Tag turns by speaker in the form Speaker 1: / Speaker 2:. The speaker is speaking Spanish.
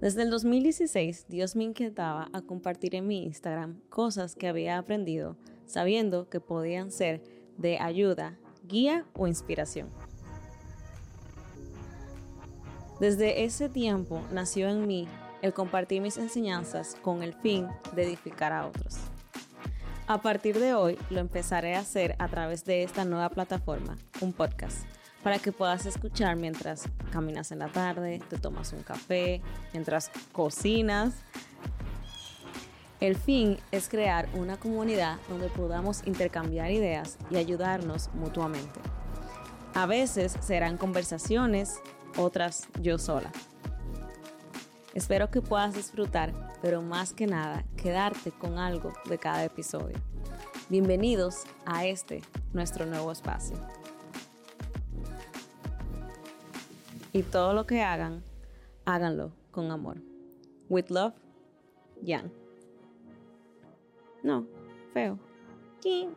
Speaker 1: Desde el 2016, Dios me inquietaba a compartir en mi Instagram cosas que había aprendido, sabiendo que podían ser de ayuda, guía o inspiración. Desde ese tiempo nació en mí el compartir mis enseñanzas con el fin de edificar a otros. A partir de hoy lo empezaré a hacer a través de esta nueva plataforma, un podcast para que puedas escuchar mientras caminas en la tarde, te tomas un café, mientras cocinas. El fin es crear una comunidad donde podamos intercambiar ideas y ayudarnos mutuamente. A veces serán conversaciones, otras yo sola. Espero que puedas disfrutar, pero más que nada, quedarte con algo de cada episodio. Bienvenidos a este, nuestro nuevo espacio. Y todo lo que hagan, háganlo con amor. With love, Jan. No, feo. ¿Quién?